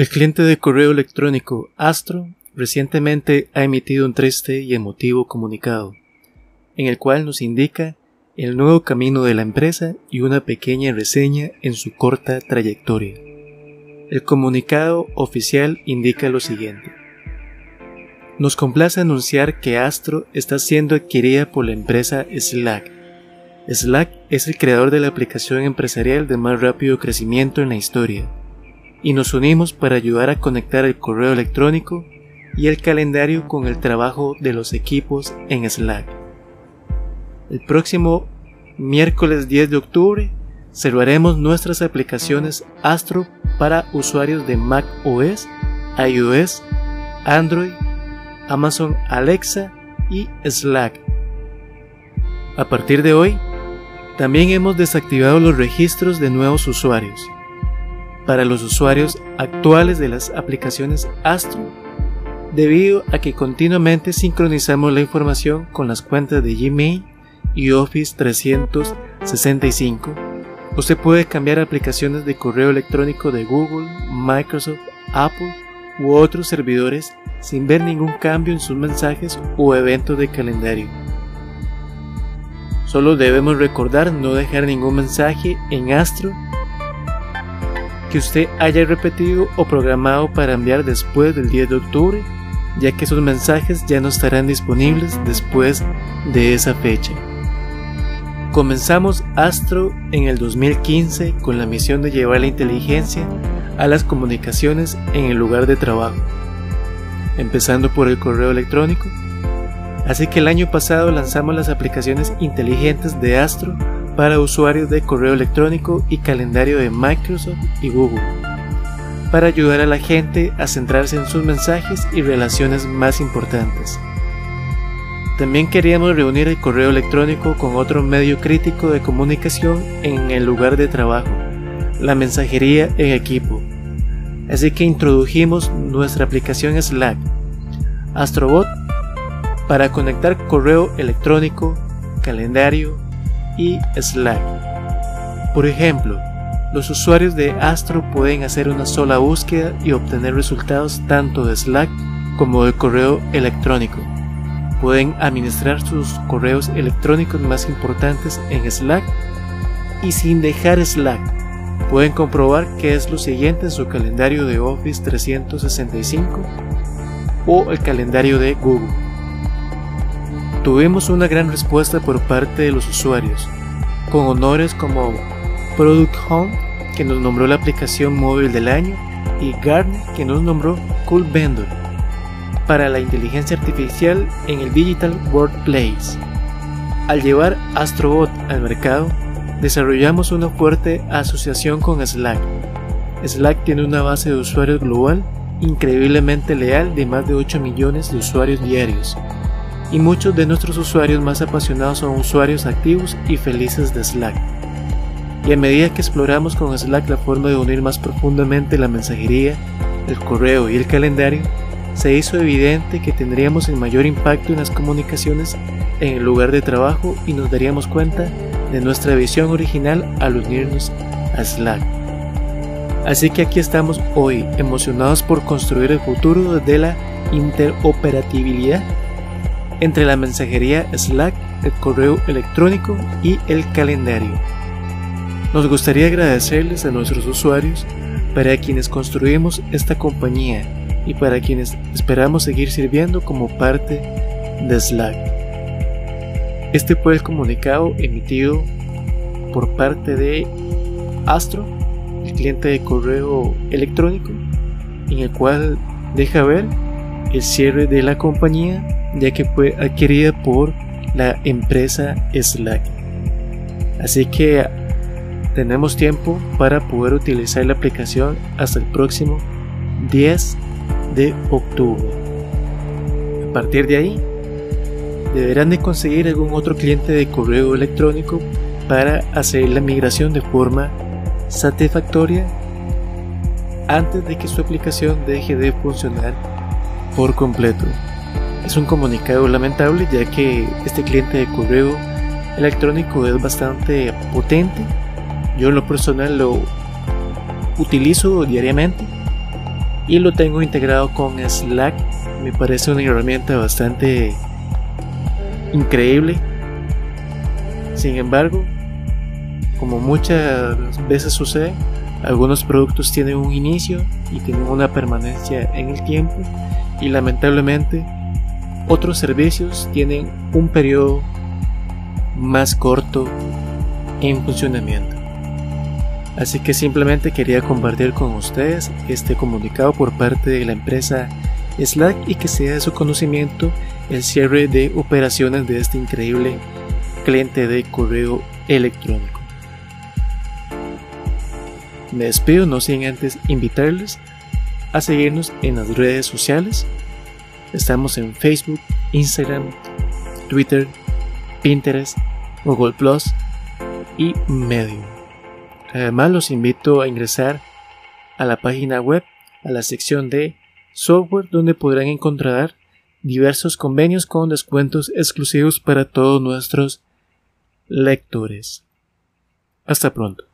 El cliente de correo electrónico Astro recientemente ha emitido un triste y emotivo comunicado, en el cual nos indica el nuevo camino de la empresa y una pequeña reseña en su corta trayectoria. El comunicado oficial indica lo siguiente. Nos complace anunciar que Astro está siendo adquirida por la empresa Slack. Slack es el creador de la aplicación empresarial de más rápido crecimiento en la historia y nos unimos para ayudar a conectar el correo electrónico y el calendario con el trabajo de los equipos en Slack. El próximo miércoles 10 de octubre cerraremos nuestras aplicaciones Astro para usuarios de Mac OS, iOS, Android, Amazon Alexa y Slack. A partir de hoy, también hemos desactivado los registros de nuevos usuarios para los usuarios actuales de las aplicaciones Astro debido a que continuamente sincronizamos la información con las cuentas de Gmail y Office 365. Usted puede cambiar aplicaciones de correo electrónico de Google, Microsoft, Apple u otros servidores sin ver ningún cambio en sus mensajes o eventos de calendario. Solo debemos recordar no dejar ningún mensaje en Astro que usted haya repetido o programado para enviar después del 10 de octubre, ya que esos mensajes ya no estarán disponibles después de esa fecha. Comenzamos Astro en el 2015 con la misión de llevar la inteligencia a las comunicaciones en el lugar de trabajo, empezando por el correo electrónico. Así que el año pasado lanzamos las aplicaciones inteligentes de Astro para usuarios de correo electrónico y calendario de Microsoft y Google, para ayudar a la gente a centrarse en sus mensajes y relaciones más importantes. También queríamos reunir el correo electrónico con otro medio crítico de comunicación en el lugar de trabajo, la mensajería en equipo. Así que introdujimos nuestra aplicación Slack, Astrobot, para conectar correo electrónico, calendario, y Slack. Por ejemplo, los usuarios de Astro pueden hacer una sola búsqueda y obtener resultados tanto de Slack como de correo electrónico. Pueden administrar sus correos electrónicos más importantes en Slack y sin dejar Slack. Pueden comprobar qué es lo siguiente en su calendario de Office 365 o el calendario de Google. Tuvimos una gran respuesta por parte de los usuarios, con honores como Product Home, que nos nombró la aplicación móvil del año, y Gartner, que nos nombró Cool Vendor para la inteligencia artificial en el Digital Workplace. Al llevar Astrobot al mercado, desarrollamos una fuerte asociación con Slack. Slack tiene una base de usuarios global increíblemente leal de más de 8 millones de usuarios diarios y muchos de nuestros usuarios más apasionados son usuarios activos y felices de Slack. Y a medida que exploramos con Slack la forma de unir más profundamente la mensajería, el correo y el calendario, se hizo evidente que tendríamos el mayor impacto en las comunicaciones en el lugar de trabajo y nos daríamos cuenta de nuestra visión original al unirnos a Slack. Así que aquí estamos hoy, emocionados por construir el futuro de la interoperabilidad entre la mensajería Slack, el correo electrónico y el calendario. Nos gustaría agradecerles a nuestros usuarios para quienes construimos esta compañía y para quienes esperamos seguir sirviendo como parte de Slack. Este fue el comunicado emitido por parte de Astro, el cliente de correo electrónico, en el cual deja ver el cierre de la compañía ya que fue adquirida por la empresa Slack. Así que tenemos tiempo para poder utilizar la aplicación hasta el próximo 10 de octubre. A partir de ahí, deberán de conseguir algún otro cliente de correo electrónico para hacer la migración de forma satisfactoria antes de que su aplicación deje de funcionar por completo. Es un comunicado lamentable ya que este cliente de correo electrónico es bastante potente. Yo en lo personal lo utilizo diariamente y lo tengo integrado con Slack. Me parece una herramienta bastante increíble. Sin embargo, como muchas veces sucede, algunos productos tienen un inicio y tienen una permanencia en el tiempo y lamentablemente otros servicios tienen un periodo más corto en funcionamiento. Así que simplemente quería compartir con ustedes este comunicado por parte de la empresa Slack y que sea de su conocimiento el cierre de operaciones de este increíble cliente de correo electrónico. Me despido no sin antes invitarles a seguirnos en las redes sociales. Estamos en Facebook, Instagram, Twitter, Pinterest, Google Plus y Medium. Además los invito a ingresar a la página web, a la sección de software donde podrán encontrar diversos convenios con descuentos exclusivos para todos nuestros lectores. Hasta pronto.